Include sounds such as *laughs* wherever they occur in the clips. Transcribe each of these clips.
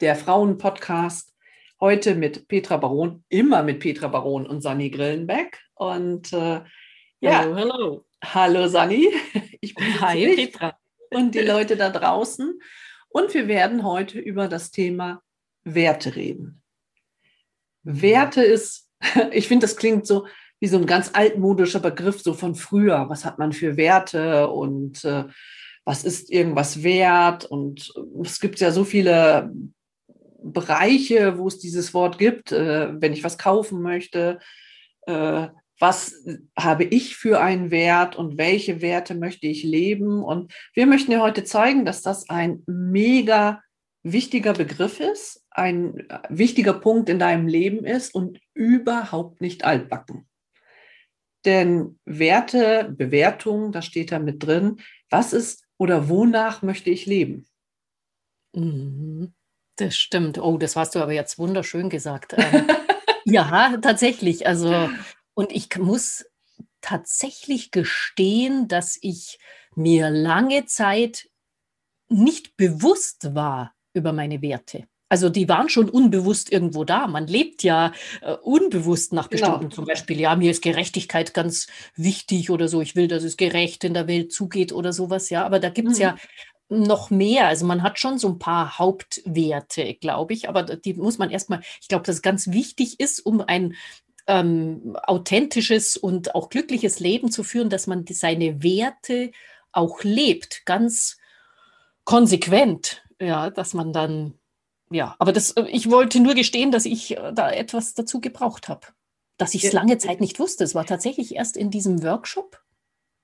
der Frauen-Podcast. Heute mit Petra Baron, immer mit Petra Baron und Sani Grillenbeck. Und äh, ja, hallo, hallo. Hallo Sani, *laughs* ich bin Hi, Petra. Und die Leute da draußen. Und wir werden heute über das Thema Werte reden. Werte ist, *laughs* ich finde, das klingt so wie so ein ganz altmodischer Begriff, so von früher. Was hat man für Werte und äh, was ist irgendwas wert? Und es gibt ja so viele Bereiche, wo es dieses Wort gibt, äh, wenn ich was kaufen möchte. Äh, was habe ich für einen Wert und welche Werte möchte ich leben? Und wir möchten dir heute zeigen, dass das ein mega wichtiger Begriff ist, ein wichtiger Punkt in deinem Leben ist und überhaupt nicht altbacken. Denn Werte, Bewertung, da steht da mit drin, was ist oder wonach möchte ich leben? Mhm. Das stimmt. Oh, das hast du aber jetzt wunderschön gesagt. Ähm, *laughs* ja, tatsächlich. Also, und ich muss tatsächlich gestehen, dass ich mir lange Zeit nicht bewusst war über meine Werte. Also die waren schon unbewusst irgendwo da. Man lebt ja äh, unbewusst nach genau. bestimmten, genau. zum Beispiel, ja, mir ist Gerechtigkeit ganz wichtig oder so. Ich will, dass es gerecht in der Welt zugeht oder sowas, ja. Aber da gibt es mhm. ja noch mehr. Also man hat schon so ein paar Hauptwerte, glaube ich, aber die muss man erstmal, ich glaube, dass es ganz wichtig ist, um ein ähm, authentisches und auch glückliches Leben zu führen, dass man seine Werte auch lebt, ganz konsequent, ja, dass man dann ja, aber das, äh, ich wollte nur gestehen, dass ich äh, da etwas dazu gebraucht habe. Dass ich es lange Zeit nicht wusste. Es war tatsächlich erst in diesem Workshop,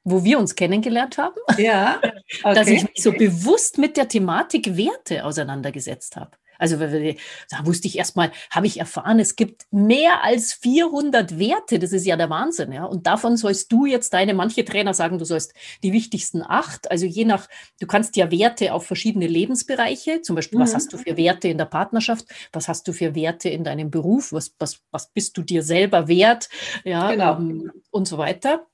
wo wir uns kennengelernt haben, ja, okay. *laughs* dass ich mich so bewusst mit der Thematik Werte auseinandergesetzt habe. Also da wusste ich erstmal, habe ich erfahren, es gibt mehr als 400 Werte. Das ist ja der Wahnsinn. Ja? Und davon sollst du jetzt deine, manche Trainer sagen, du sollst die wichtigsten acht. Also je nach, du kannst ja Werte auf verschiedene Lebensbereiche, zum Beispiel, mhm. was hast du für Werte in der Partnerschaft, was hast du für Werte in deinem Beruf, was, was, was bist du dir selber wert, ja, genau. Ähm, und so weiter.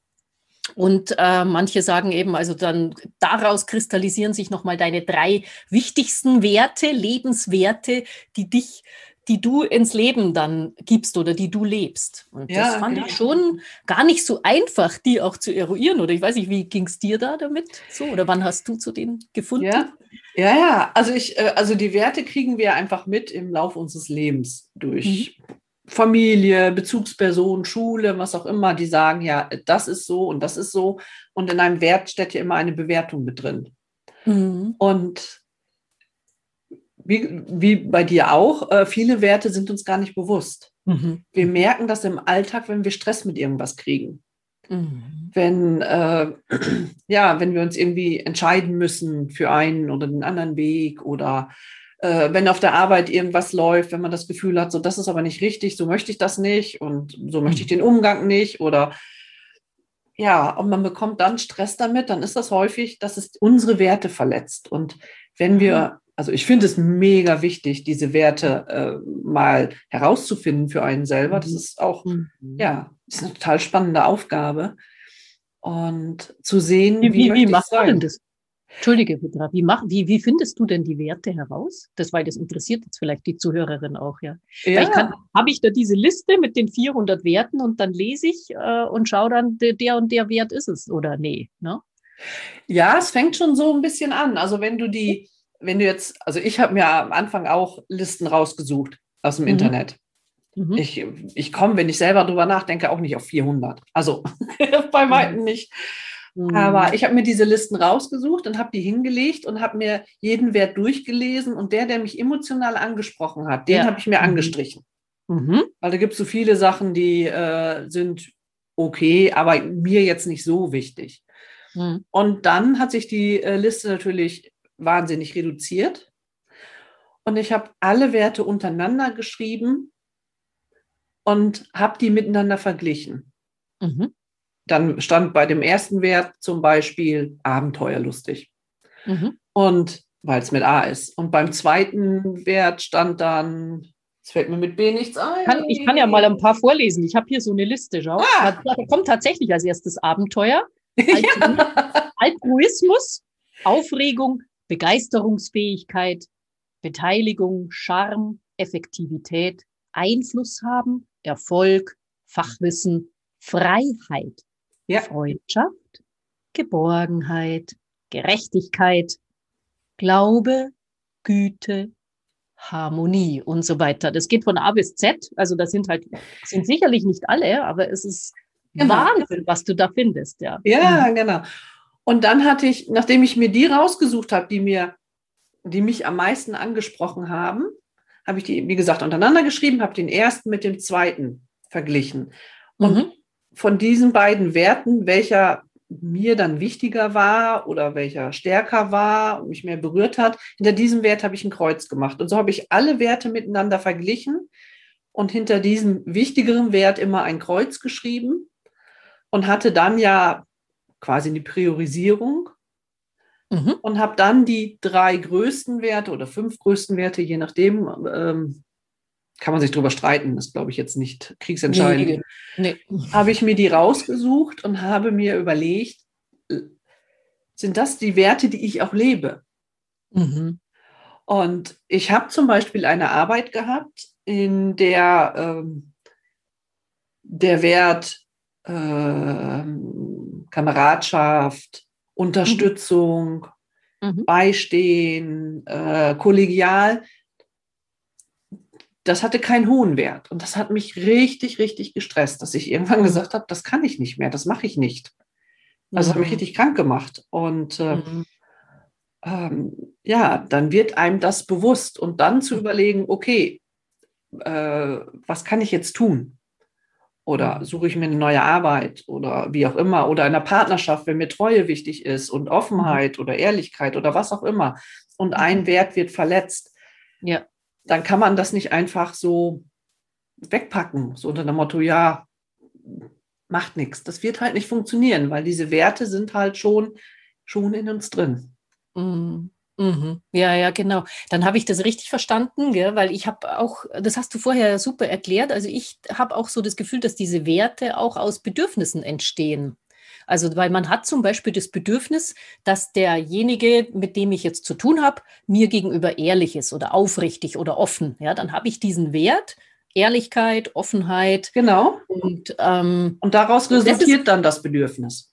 Und äh, manche sagen eben, also dann daraus kristallisieren sich nochmal deine drei wichtigsten Werte, Lebenswerte, die dich, die du ins Leben dann gibst oder die du lebst. Und ja, das fand genau. ich schon gar nicht so einfach, die auch zu eruieren. Oder ich weiß nicht, wie ging es dir da damit so? Oder wann hast du zu denen gefunden? Ja, ja, ja. Also ich, äh, also die Werte kriegen wir einfach mit im Laufe unseres Lebens durch mhm. Familie, Bezugsperson, Schule, was auch immer, die sagen, ja, das ist so und das ist so. Und in einem Wert steht ja immer eine Bewertung mit drin. Mhm. Und wie, wie bei dir auch, äh, viele Werte sind uns gar nicht bewusst. Mhm. Wir merken das im Alltag, wenn wir Stress mit irgendwas kriegen. Mhm. Wenn, äh, *clears throat* ja, wenn wir uns irgendwie entscheiden müssen für einen oder den anderen Weg oder äh, wenn auf der Arbeit irgendwas läuft, wenn man das Gefühl hat, so das ist aber nicht richtig, so möchte ich das nicht und so möchte ich mhm. den Umgang nicht oder ja, und man bekommt dann Stress damit, dann ist das häufig, dass es unsere Werte verletzt. Und wenn wir, mhm. also ich finde es mega wichtig, diese Werte äh, mal herauszufinden für einen selber. Das mhm. ist auch, ja, ist eine total spannende Aufgabe. Und zu sehen, wie, wie, wie macht man das? Entschuldige, Petra, wie, mach, wie, wie findest du denn die Werte heraus? Das, weil das interessiert jetzt vielleicht die Zuhörerin auch, ja. ja. Habe ich da diese Liste mit den 400 Werten und dann lese ich äh, und schaue dann, der und der Wert ist es oder nee, ne? Ja, es fängt schon so ein bisschen an. Also wenn du die, wenn du jetzt, also ich habe mir am Anfang auch Listen rausgesucht aus dem mhm. Internet. Mhm. Ich, ich komme, wenn ich selber drüber nachdenke, auch nicht auf 400. Also *laughs* bei weitem nicht. Aber mhm. ich habe mir diese Listen rausgesucht und habe die hingelegt und habe mir jeden Wert durchgelesen und der, der mich emotional angesprochen hat, den ja. habe ich mir mhm. angestrichen. Mhm. Weil da gibt es so viele Sachen, die äh, sind okay, aber mir jetzt nicht so wichtig. Mhm. Und dann hat sich die äh, Liste natürlich wahnsinnig reduziert. und ich habe alle Werte untereinander geschrieben und habe die miteinander verglichen. Mhm. Dann stand bei dem ersten Wert zum Beispiel abenteuerlustig. Mhm. Und weil es mit A ist. Und beim zweiten Wert stand dann, es fällt mir mit B nichts ein. Kann, ich kann ja mal ein paar vorlesen. Ich habe hier so eine Liste. Schau. Ah. Da kommt tatsächlich als erstes Abenteuer, *laughs* ja. Altruismus, Aufregung, Begeisterungsfähigkeit, Beteiligung, Charme, Effektivität, Einfluss haben, Erfolg, Fachwissen, Freiheit, ja. Freundschaft, Geborgenheit, Gerechtigkeit, Glaube, Güte, Harmonie und so weiter. Das geht von A bis Z. Also das sind halt, sind sicherlich nicht alle, aber es ist genau. Wahnsinn, was du da findest. Ja, ja mhm. genau. Und dann hatte ich, nachdem ich mir die rausgesucht habe, die mir, die mich am meisten angesprochen haben, habe ich die, wie gesagt, untereinander geschrieben, habe den ersten mit dem zweiten verglichen. Und mhm. Von diesen beiden Werten, welcher mir dann wichtiger war oder welcher stärker war und mich mehr berührt hat, hinter diesem Wert habe ich ein Kreuz gemacht. Und so habe ich alle Werte miteinander verglichen und hinter diesem wichtigeren Wert immer ein Kreuz geschrieben und hatte dann ja quasi die Priorisierung mhm. und habe dann die drei größten Werte oder fünf größten Werte, je nachdem, ähm, kann man sich darüber streiten, das glaube ich jetzt nicht kriegsentscheidend. Nee, nee. Habe ich mir die rausgesucht und habe mir überlegt, sind das die Werte, die ich auch lebe? Mhm. Und ich habe zum Beispiel eine Arbeit gehabt, in der ähm, der Wert ähm, Kameradschaft, Unterstützung, mhm. Beistehen, äh, kollegial, das hatte keinen hohen Wert. Und das hat mich richtig, richtig gestresst, dass ich irgendwann gesagt habe, das kann ich nicht mehr, das mache ich nicht. Also mhm. hat mich mhm. richtig krank gemacht. Und äh, mhm. ähm, ja, dann wird einem das bewusst und dann zu mhm. überlegen, okay, äh, was kann ich jetzt tun? Oder mhm. suche ich mir eine neue Arbeit oder wie auch immer, oder in einer Partnerschaft, wenn mir Treue wichtig ist und Offenheit oder Ehrlichkeit oder was auch immer. Und ein Wert wird verletzt. Ja dann kann man das nicht einfach so wegpacken, so unter dem Motto, ja, macht nichts. Das wird halt nicht funktionieren, weil diese Werte sind halt schon, schon in uns drin. Mhm. Mhm. Ja, ja, genau. Dann habe ich das richtig verstanden, gell? weil ich habe auch, das hast du vorher super erklärt, also ich habe auch so das Gefühl, dass diese Werte auch aus Bedürfnissen entstehen. Also, weil man hat zum Beispiel das Bedürfnis, dass derjenige, mit dem ich jetzt zu tun habe, mir gegenüber ehrlich ist oder aufrichtig oder offen. Ja, dann habe ich diesen Wert, Ehrlichkeit, Offenheit. Genau. Und, ähm, und daraus resultiert dann das Bedürfnis.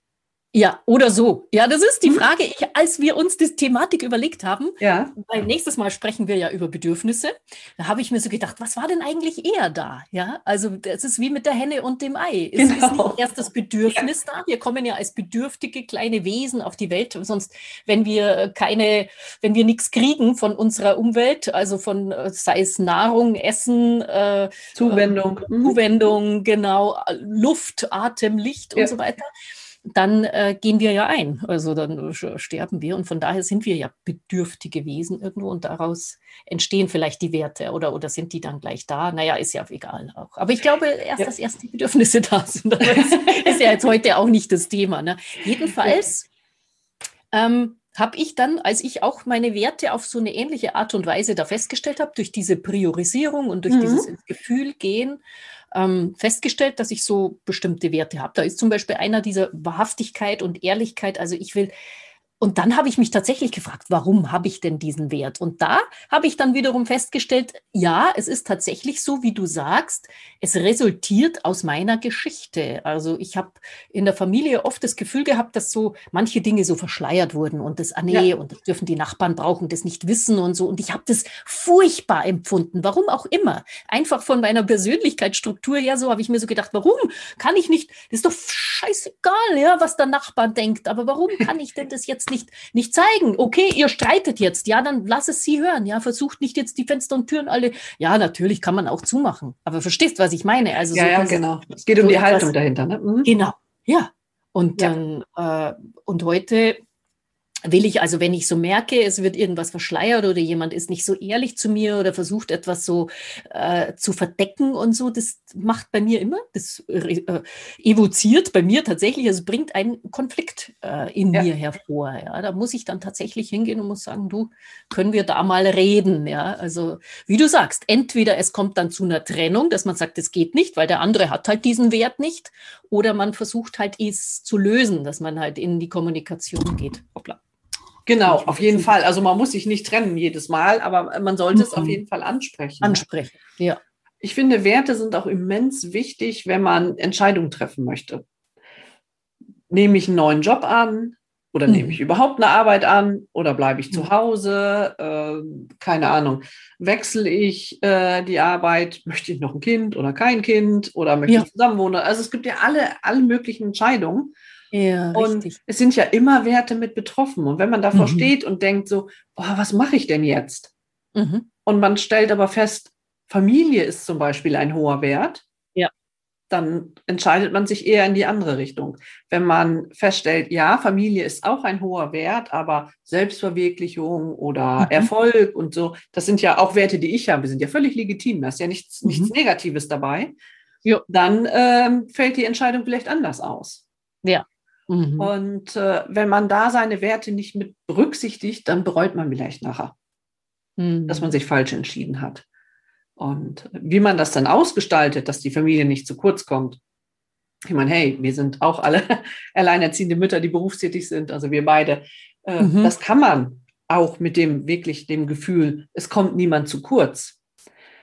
Ja, oder so. Ja, das ist die hm. Frage, ich, als wir uns die Thematik überlegt haben. Ja. Weil nächstes Mal sprechen wir ja über Bedürfnisse. Da habe ich mir so gedacht, was war denn eigentlich eher da? Ja, also es ist wie mit der Henne und dem Ei. Es genau. ist nicht erst das Bedürfnis ja. da. Wir kommen ja als bedürftige kleine Wesen auf die Welt. Sonst, wenn wir keine, wenn wir nichts kriegen von unserer Umwelt, also von, äh, sei es Nahrung, Essen, äh, Zuwendung, äh, Zuwendung, genau, Luft, Atem, Licht ja. und so weiter dann äh, gehen wir ja ein. Also dann sterben wir. Und von daher sind wir ja bedürftige Wesen irgendwo und daraus entstehen vielleicht die Werte oder, oder sind die dann gleich da? Naja, ist ja egal auch. Aber ich glaube erst, ja. dass erst die Bedürfnisse da sind. *laughs* Das ist ja jetzt heute auch nicht das Thema. Ne? Jedenfalls ähm, habe ich dann, als ich auch meine Werte auf so eine ähnliche Art und Weise da festgestellt habe, durch diese Priorisierung und durch mhm. dieses Gefühl gehen, ähm, festgestellt, dass ich so bestimmte Werte habe. Da ist zum Beispiel einer dieser Wahrhaftigkeit und Ehrlichkeit. Also ich will und dann habe ich mich tatsächlich gefragt, warum habe ich denn diesen Wert? Und da habe ich dann wiederum festgestellt, ja, es ist tatsächlich so, wie du sagst, es resultiert aus meiner Geschichte. Also ich habe in der Familie oft das Gefühl gehabt, dass so manche Dinge so verschleiert wurden und das, ah nee, ja. und das dürfen die Nachbarn brauchen, das nicht wissen und so. Und ich habe das furchtbar empfunden, warum auch immer. Einfach von meiner Persönlichkeitsstruktur her, so habe ich mir so gedacht, warum kann ich nicht, das ist doch scheißegal, ja, was der Nachbar denkt, aber warum kann ich denn das jetzt jetzt nicht, nicht zeigen. Okay, ihr streitet jetzt, ja, dann lass es sie hören. Ja, versucht nicht jetzt die Fenster und Türen alle. Ja, natürlich kann man auch zumachen. Aber verstehst, was ich meine? Also ja, so ja, genau. Es geht um so die Haltung dahinter. Ne? Mhm. Genau, ja. Und ja. dann, äh, und heute will ich also, wenn ich so merke, es wird irgendwas verschleiert oder jemand ist nicht so ehrlich zu mir oder versucht etwas so äh, zu verdecken und so, das macht bei mir immer, das äh, evoziert bei mir tatsächlich, also bringt einen Konflikt äh, in ja. mir hervor. Ja, da muss ich dann tatsächlich hingehen und muss sagen, du, können wir da mal reden? Ja, also wie du sagst, entweder es kommt dann zu einer Trennung, dass man sagt, es geht nicht, weil der andere hat halt diesen Wert nicht, oder man versucht halt es zu lösen, dass man halt in die Kommunikation geht. Hoppla. Genau, auf jeden Fall. Also man muss sich nicht trennen jedes Mal, aber man sollte es auf mhm. jeden Fall ansprechen. Ansprechen, ja. Ich finde, Werte sind auch immens wichtig, wenn man Entscheidungen treffen möchte. Nehme ich einen neuen Job an oder mhm. nehme ich überhaupt eine Arbeit an oder bleibe ich zu mhm. Hause? Äh, keine Ahnung. Wechsle ich äh, die Arbeit? Möchte ich noch ein Kind oder kein Kind oder möchte ja. ich zusammenwohnen? Also es gibt ja alle, alle möglichen Entscheidungen. Ja, und richtig. es sind ja immer Werte mit betroffen. Und wenn man davor mhm. steht und denkt so, boah, was mache ich denn jetzt? Mhm. Und man stellt aber fest, Familie ist zum Beispiel ein hoher Wert. Ja. Dann entscheidet man sich eher in die andere Richtung. Wenn man feststellt, ja, Familie ist auch ein hoher Wert, aber Selbstverwirklichung oder mhm. Erfolg und so, das sind ja auch Werte, die ich habe, sind ja völlig legitim. Da ist ja nichts, mhm. nichts Negatives dabei. Ja. Dann ähm, fällt die Entscheidung vielleicht anders aus. Ja. Mhm. Und äh, wenn man da seine Werte nicht mit berücksichtigt, dann bereut man vielleicht nachher, mhm. dass man sich falsch entschieden hat. Und wie man das dann ausgestaltet, dass die Familie nicht zu kurz kommt. Ich meine, hey, wir sind auch alle *laughs* alleinerziehende Mütter, die berufstätig sind, also wir beide. Äh, mhm. Das kann man auch mit dem wirklich dem Gefühl, es kommt niemand zu kurz.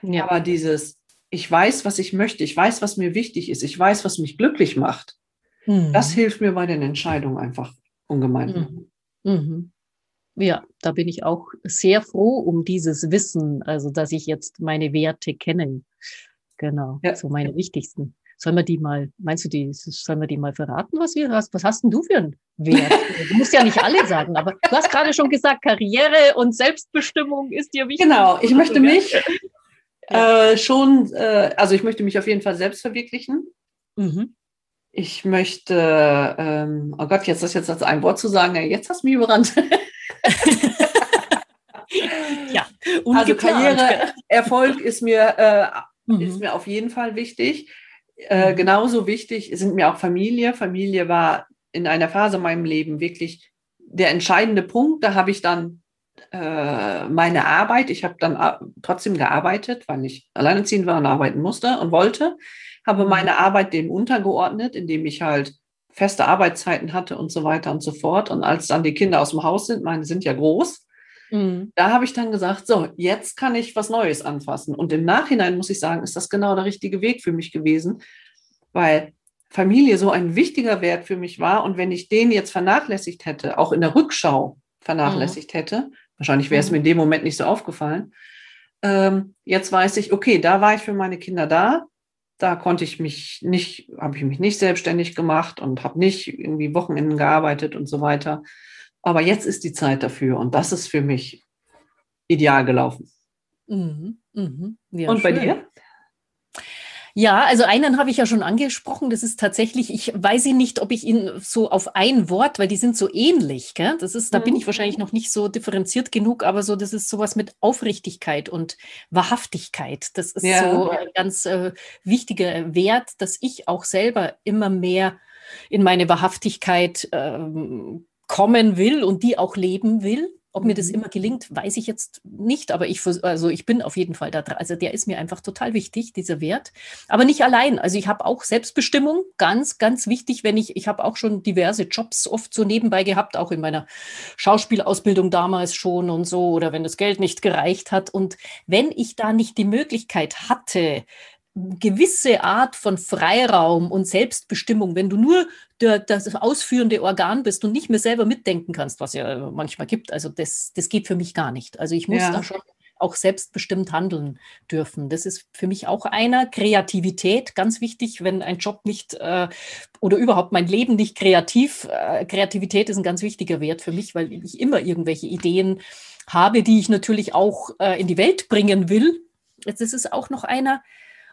Ja. Aber dieses, ich weiß, was ich möchte, ich weiß, was mir wichtig ist, ich weiß, was mich glücklich macht. Mhm. Das hilft mir bei den Entscheidungen einfach ungemein. Mhm. mhm. Ja, da bin ich auch sehr froh um dieses Wissen, also dass ich jetzt meine Werte kenne. Genau, ja. so meine wichtigsten. Sollen wir die mal, meinst du, die, sollen wir die mal verraten, was wir hast? Was hast denn du für einen Wert? *laughs* Du musst ja nicht alle sagen, aber du hast gerade schon gesagt, Karriere und Selbstbestimmung ist dir wichtig. Genau, ich möchte mich äh, schon, äh, also ich möchte mich auf jeden Fall selbst verwirklichen. Mhm ich möchte, ähm, oh Gott, jetzt das jetzt als ein Wort zu sagen, jetzt hast du mich überrannt. *laughs* ja, also Karriere, Erfolg ist mir, äh, mhm. ist mir auf jeden Fall wichtig. Äh, mhm. genauso wichtig sind mir auch Familie. Familie war in einer Phase in meinem Leben wirklich der entscheidende Punkt. Da habe ich dann äh, meine Arbeit, ich habe dann äh, trotzdem gearbeitet, weil ich alleinerziehend war und arbeiten musste und wollte habe mhm. meine Arbeit dem untergeordnet, indem ich halt feste Arbeitszeiten hatte und so weiter und so fort. Und als dann die Kinder aus dem Haus sind, meine sind ja groß, mhm. da habe ich dann gesagt, so, jetzt kann ich was Neues anfassen. Und im Nachhinein muss ich sagen, ist das genau der richtige Weg für mich gewesen, weil Familie so ein wichtiger Wert für mich war. Und wenn ich den jetzt vernachlässigt hätte, auch in der Rückschau vernachlässigt mhm. hätte, wahrscheinlich wäre es mhm. mir in dem Moment nicht so aufgefallen. Ähm, jetzt weiß ich, okay, da war ich für meine Kinder da da konnte ich mich nicht, habe ich mich nicht selbstständig gemacht und habe nicht irgendwie Wochenenden gearbeitet und so weiter. Aber jetzt ist die Zeit dafür und das ist für mich ideal gelaufen. Mhm, mh. ja, und schön. bei dir? Ja, also einen habe ich ja schon angesprochen. Das ist tatsächlich, ich weiß nicht, ob ich ihn so auf ein Wort, weil die sind so ähnlich. Gell? Das ist, da mhm. bin ich wahrscheinlich noch nicht so differenziert genug, aber so, das ist sowas mit Aufrichtigkeit und Wahrhaftigkeit. Das ist ja. so ein ganz äh, wichtiger Wert, dass ich auch selber immer mehr in meine Wahrhaftigkeit ähm, kommen will und die auch leben will. Ob mir das mhm. immer gelingt, weiß ich jetzt nicht, aber ich, also ich bin auf jeden Fall da dran. Also der ist mir einfach total wichtig, dieser Wert. Aber nicht allein. Also ich habe auch Selbstbestimmung, ganz, ganz wichtig, wenn ich, ich habe auch schon diverse Jobs oft so nebenbei gehabt, auch in meiner Schauspielausbildung damals schon und so, oder wenn das Geld nicht gereicht hat. Und wenn ich da nicht die Möglichkeit hatte, gewisse Art von Freiraum und Selbstbestimmung, wenn du nur der, das ausführende Organ bist und nicht mehr selber mitdenken kannst, was ja manchmal gibt, also das, das geht für mich gar nicht. Also ich muss ja. da schon auch selbstbestimmt handeln dürfen. Das ist für mich auch einer. Kreativität, ganz wichtig, wenn ein Job nicht äh, oder überhaupt mein Leben nicht kreativ, äh, Kreativität ist ein ganz wichtiger Wert für mich, weil ich immer irgendwelche Ideen habe, die ich natürlich auch äh, in die Welt bringen will. Jetzt ist auch noch einer,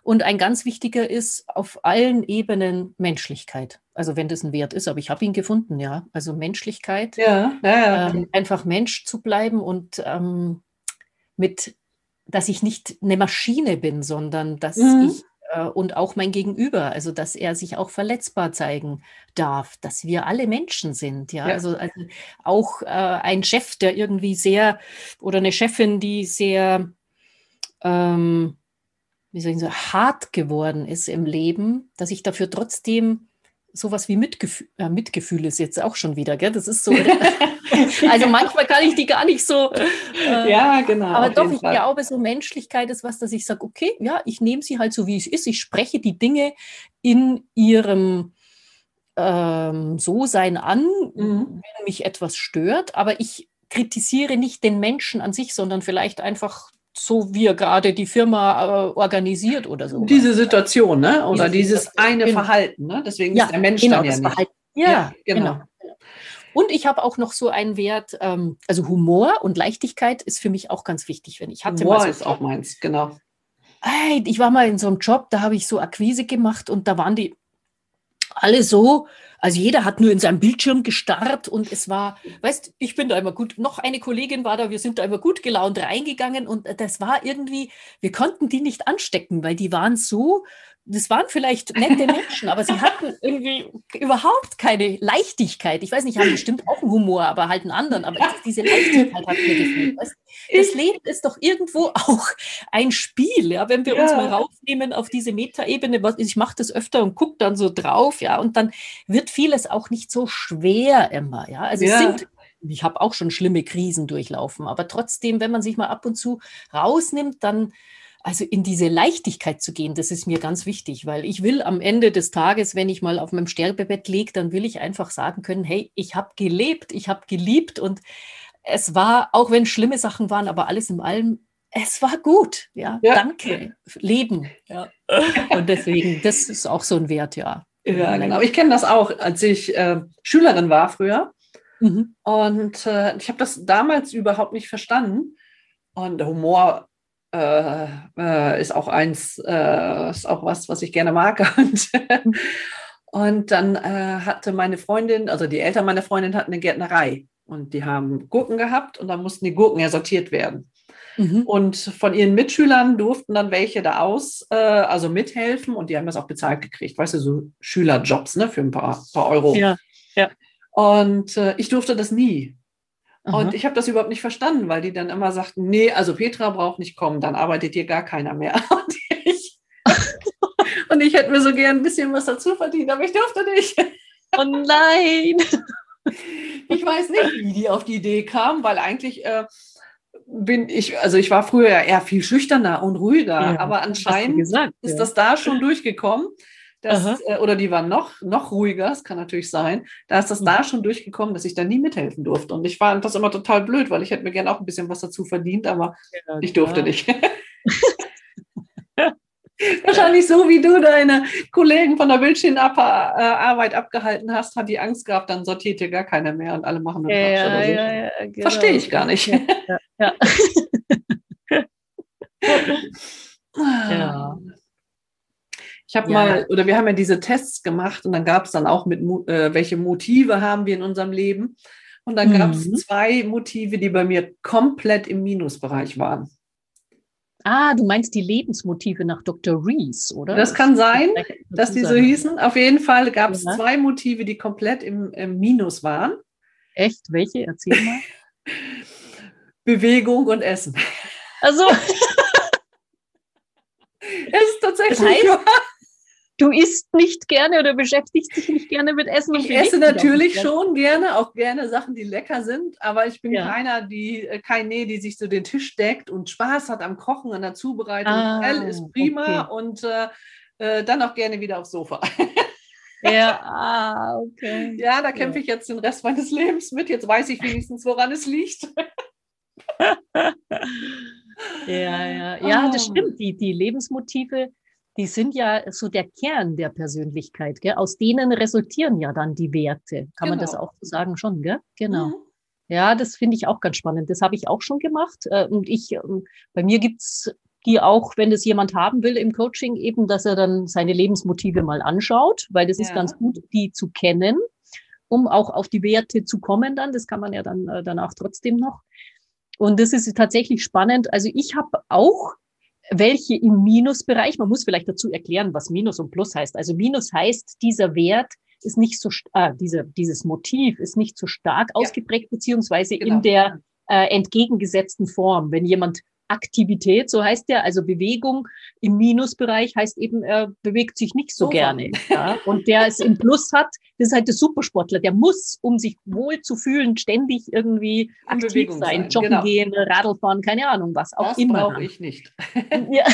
Und ein ganz wichtiger ist auf allen Ebenen Menschlichkeit. Also wenn das ein Wert ist, aber ich habe ihn gefunden, ja. Also Menschlichkeit. Ja, ja. Ähm, einfach Mensch zu bleiben und ähm, mit, dass ich nicht eine Maschine bin, sondern dass Mhm. ich äh, und auch mein Gegenüber, also dass er sich auch verletzbar zeigen darf, dass wir alle Menschen sind, ja. Ja. Also, also auch äh, ein Chef, der irgendwie sehr oder eine Chefin, die sehr ähm, wie soll ich sagen, hart geworden ist im Leben, dass ich dafür trotzdem sowas wie Mitgefühl, äh, Mitgefühl ist jetzt auch schon wieder, gell? Das ist so. *laughs* also manchmal kann ich die gar nicht so. Äh, ja, genau. aber doch, ich Fall. glaube, so Menschlichkeit ist was, dass ich sage, okay, ja, ich nehme sie halt so, wie es ist. Ich spreche die Dinge in ihrem ähm, So-Sein an, Mhm. wenn mich etwas stört, aber ich kritisiere nicht den Menschen an sich, sondern vielleicht einfach so, wie er gerade die Firma äh, organisiert oder so. Diese Situation, ne? Oder Diese dieses Situation, eine. Verhalten, ne? Deswegen ja, ist der Mensch genau, dann ja das nicht. Verhalten. Ja, Ja, genau. genau. Und ich habe auch noch so einen Wert, ähm, also Humor und Leichtigkeit ist für mich auch ganz wichtig, wenn ich hatte Humor so ist auch meins, genau. Ey, ich war mal in so einem Job, da habe ich so Akquise gemacht und da waren die alle so, also jeder hat nur in seinem Bildschirm gestarrt und es war, weißt, ich bin da immer gut, noch eine Kollegin war da, wir sind da immer gut gelaunt reingegangen und das war irgendwie, wir konnten die nicht anstecken, weil die waren so, das waren vielleicht nette Menschen, aber sie hatten irgendwie überhaupt keine Leichtigkeit. Ich weiß nicht, haben bestimmt auch einen Humor, aber halt einen anderen, aber diese Leichtigkeit hat mir gefehlt. Weißt? Das Leben ist doch irgendwo auch ein Spiel, ja, wenn wir uns Ja. mal raufnehmen auf diese Metaebene, ich mache das öfter und gucke dann so drauf, ja, und dann wird vieles auch nicht so schwer immer, ja. Also Ja. es sind ich habe auch schon schlimme Krisen durchlaufen, aber trotzdem, wenn man sich mal ab und zu rausnimmt, dann also in diese Leichtigkeit zu gehen, das ist mir ganz wichtig, weil ich will am Ende des Tages, wenn ich mal auf meinem Sterbebett liege, dann will ich einfach sagen können, hey, ich habe gelebt, ich habe geliebt und es war, auch wenn schlimme Sachen waren, aber alles in allem, es war gut. Ja, Ja. danke. Leben. Ja. Und deswegen, das ist auch so ein Wert, ja. Ja, genau. Ich kenne das auch, als ich äh, Schülerin war früher. Mhm. Und äh, ich habe das damals überhaupt nicht verstanden. Und der Humor äh, äh, ist auch eins, äh, ist auch was, was ich gerne mag. *laughs* Und, und dann äh, hatte meine Freundin, also die Eltern meiner Freundin hatten eine Gärtnerei. Und die haben Gurken gehabt und dann mussten die Gurken ja sortiert werden. Mhm. Und von ihren Mitschülern durften dann welche da aus, äh, also mithelfen und die haben das auch bezahlt gekriegt. Weißt du, so Schülerjobs, ne, für ein paar, paar Euro. Ja. Und äh, ich durfte das nie. Aha. Und ich habe das überhaupt nicht verstanden, weil die dann immer sagten, nee, also Petra braucht nicht kommen, dann arbeitet hier gar keiner mehr. *laughs* Und ich, und ich hätte mir so gern ein bisschen was dazu verdient, aber ich durfte nicht. Oh nein. Ich weiß nicht, wie die auf die Idee kamen, weil eigentlich äh, bin ich, also ich war früher ja eher viel schüchterner und ruhiger, Ja, aber anscheinend gesagt, ist ja. das da schon durchgekommen. Aha. äh, oder die waren noch, noch ruhiger, das kann natürlich sein. Da ist das Mhm. da schon durchgekommen, dass ich da nie mithelfen durfte. Und ich fand das immer total blöd, weil ich hätte mir gerne auch ein bisschen was dazu verdient, aber Ja, ich durfte klar. nicht. *laughs* Wahrscheinlich so, wie du deine Kollegen von der Bildschirmarbeit abgehalten hast, hat die Angst gehabt, dann sortiert hier gar keiner mehr und alle machen Quatsch Ja, oder so. ja, ja, genau. Verstehe ich gar nicht. Ja, ja. Ja. *laughs* *laughs* Ich habe Ja. mal, oder wir haben ja diese Tests gemacht und dann gab es dann auch mit, äh, welche Motive haben wir in unserem Leben. Und dann gab es Mhm. zwei Motive, die bei mir komplett im Minusbereich waren. Ah, du meinst die Lebensmotive nach Dr. Rees, oder? Das kann sein, dass die so hießen. Auf jeden Fall gab es Ja. zwei Motive, die komplett im, im Minus waren. Echt? Welche? Erzähl mal. *laughs* Bewegung und Essen. Also, *laughs* Es ist tatsächlich Das heißt. Du isst nicht gerne oder beschäftigst dich nicht gerne mit Essen und Ich esse natürlich schon gerne, auch gerne Sachen, die lecker sind, aber ich bin Ja. keiner, die, äh, keine, die sich so den Tisch deckt und Spaß hat am Kochen, an der Zubereitung. Ah, Hell ist prima okay. und äh, äh, dann auch gerne wieder aufs Sofa. Ja, *laughs* ah, okay. ja, da kämpfe ich jetzt den Rest meines Lebens mit. Jetzt weiß ich wenigstens, woran es liegt. *laughs* Ja, ja, ja, das Ah. stimmt. Die, die Lebensmotive, die sind ja so der Kern der Persönlichkeit. Gell? Aus denen resultieren ja dann die Werte. Kann man das Genau. auch so sagen schon, gell? Genau. Mhm. Ja, das finde ich auch ganz spannend. Das habe ich auch schon gemacht. Äh, Und ich, ähm, bei mir gibt's die auch, wenn das jemand haben will im Coaching, eben, dass er dann seine Lebensmotive mal anschaut, weil das ja. ist ganz gut, die zu kennen, um auch auf die Werte zu kommen dann. Das kann man ja dann äh, danach trotzdem noch. Und das ist tatsächlich spannend. Also ich habe auch welche im Minusbereich, man muss vielleicht dazu erklären, was Minus und Plus heißt. Also Minus heißt, dieser Wert ist nicht so, äh, diese, dieses Motiv ist nicht so stark ja. ausgeprägt, beziehungsweise genau. in der äh, entgegengesetzten Form. Wenn jemand Aktivität, so heißt der, also Bewegung im Minusbereich heißt eben, er bewegt sich nicht so, so gerne. Ja? Und der es im Plus hat, das ist halt der Supersportler, der muss, um sich wohl zu fühlen, ständig irgendwie aktiv sein, sein, joggen genau. gehen, Radl fahren, keine Ahnung, was auch das immer. Das brauche ich nicht. *laughs* Ja.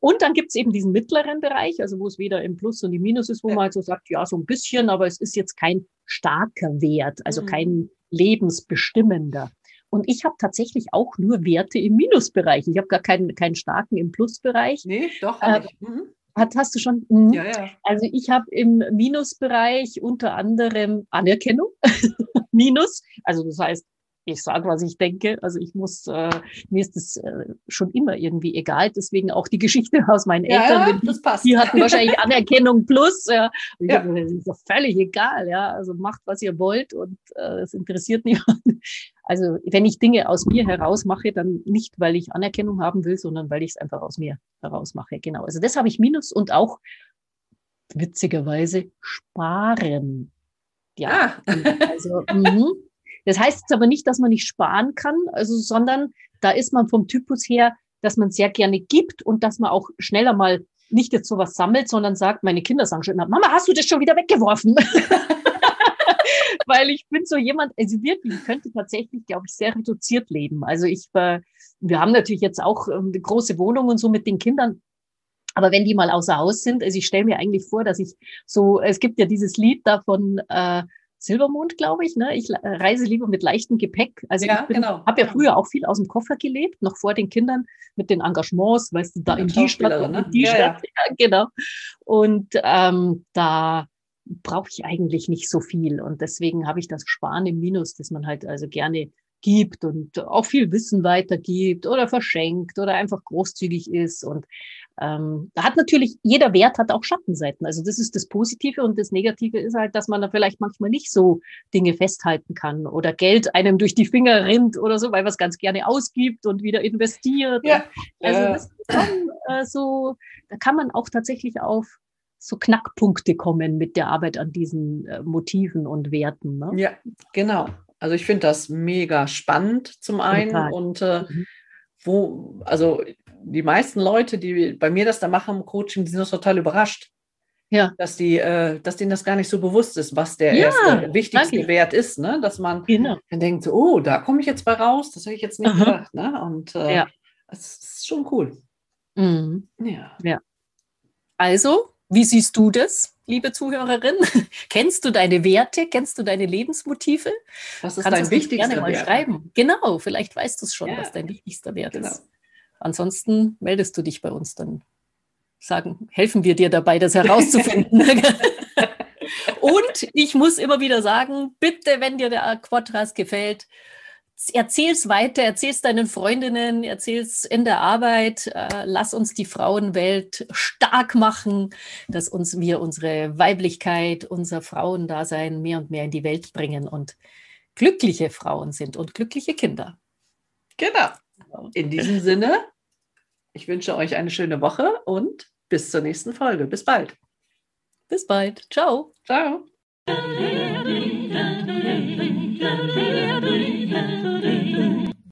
Und dann gibt es eben diesen mittleren Bereich, also wo es weder im Plus und im Minus ist, wo man halt so sagt, ja, so ein bisschen, aber es ist jetzt kein starker Wert, also mhm. kein lebensbestimmender. Und ich habe tatsächlich auch nur Werte im Minusbereich. Ich habe gar keinen, keinen starken im Plusbereich. Nee, doch. Äh, mhm. Hat, hast du schon? Mhm. Ja, ja. Also ich habe im Minusbereich unter anderem Anerkennung. *laughs* Minus. Also das heißt, ich sage, was ich denke. Also ich muss, äh, mir ist das äh, schon immer irgendwie egal. Deswegen auch die Geschichte aus meinen ja, Eltern. Ja, das passt. Die hatten wahrscheinlich Anerkennung plus. Ja. ja. Hab, das ist doch völlig egal. Ja, also macht, was ihr wollt und äh, es interessiert *laughs* niemanden. Also wenn ich Dinge aus mir heraus mache, dann nicht, weil ich Anerkennung haben will, sondern weil ich es einfach aus mir heraus mache. Genau. Also das habe ich Minus und auch witzigerweise sparen. Ja, ah. also mh. Das heißt jetzt aber nicht, dass man nicht sparen kann, also, sondern da ist man vom Typus her, dass man sehr gerne gibt und dass man auch schneller mal nicht jetzt sowas sammelt, sondern sagt, meine Kinder sagen schon, Mama, hast du das schon wieder weggeworfen? *laughs* Weil ich bin so jemand, also wirklich, ich könnte tatsächlich, glaube ich, sehr reduziert leben. Also ich, äh, wir haben natürlich jetzt auch ähm, eine große Wohnung und so mit den Kindern. Aber wenn die mal außer Haus sind, also ich stelle mir eigentlich vor, dass ich so, es gibt ja dieses Lied davon, äh, Silbermond, glaube ich. Ne? Ich äh, reise lieber mit leichtem Gepäck. Also ja, ich genau. habe ja früher auch viel aus dem Koffer gelebt, noch vor den Kindern mit den Engagements, weißt du, da in die Stadt und ne? in die ja, Stadt. *laughs* Ja. genau. Und ähm, da brauche ich eigentlich nicht so viel. Und deswegen habe ich das Sparen im Minus, dass man halt also gerne gibt und auch viel Wissen weitergibt oder verschenkt oder einfach großzügig ist. Und ähm, da hat natürlich, jeder Wert hat auch Schattenseiten. Also das ist das Positive und das Negative ist halt, dass man da vielleicht manchmal nicht so Dinge festhalten kann oder Geld einem durch die Finger rinnt oder so, weil man es ganz gerne ausgibt und wieder investiert. Ja. Also das ist schon äh, so, da kann man auch tatsächlich auf so Knackpunkte kommen mit der Arbeit an diesen äh, Motiven und Werten. Ne? Ja, genau. Also ich finde das mega spannend zum einen Total. und äh, mhm. wo, also die meisten Leute, die bei mir das da machen im Coaching, die sind das total überrascht. Ja. Dass, die, äh, dass denen das gar nicht so bewusst ist, was der ja, erste, wichtigste danke. Wert ist. Ne? Dass man genau. dann denkt, oh, da komme ich jetzt bei raus, das habe ich jetzt nicht Aha. gedacht. Ne? Und äh, ja. das ist schon cool. Mhm. Ja. ja. Also, wie siehst du das, liebe Zuhörerin? *laughs* Kennst du deine Werte? Kennst du deine Lebensmotive? Was ist Kannst dein wichtigster gerne mal Wert? schreiben. Genau, vielleicht weißt du es schon, ja. was dein wichtigster Wert genau. ist. Ansonsten meldest du dich bei uns, dann sagen, helfen wir dir dabei, das herauszufinden. *laughs* Und ich muss immer wieder sagen, bitte, wenn dir der Quadras gefällt, erzähl's weiter, erzähl's deinen Freundinnen, erzähl's in der Arbeit, äh, lass uns die Frauenwelt stark machen, dass uns wir unsere Weiblichkeit, unser Frauendasein mehr und mehr in die Welt bringen und glückliche Frauen sind und glückliche Kinder. Genau. In diesem Sinne, ich wünsche euch eine schöne Woche und bis zur nächsten Folge. Bis bald. Bis bald. Ciao. Ciao.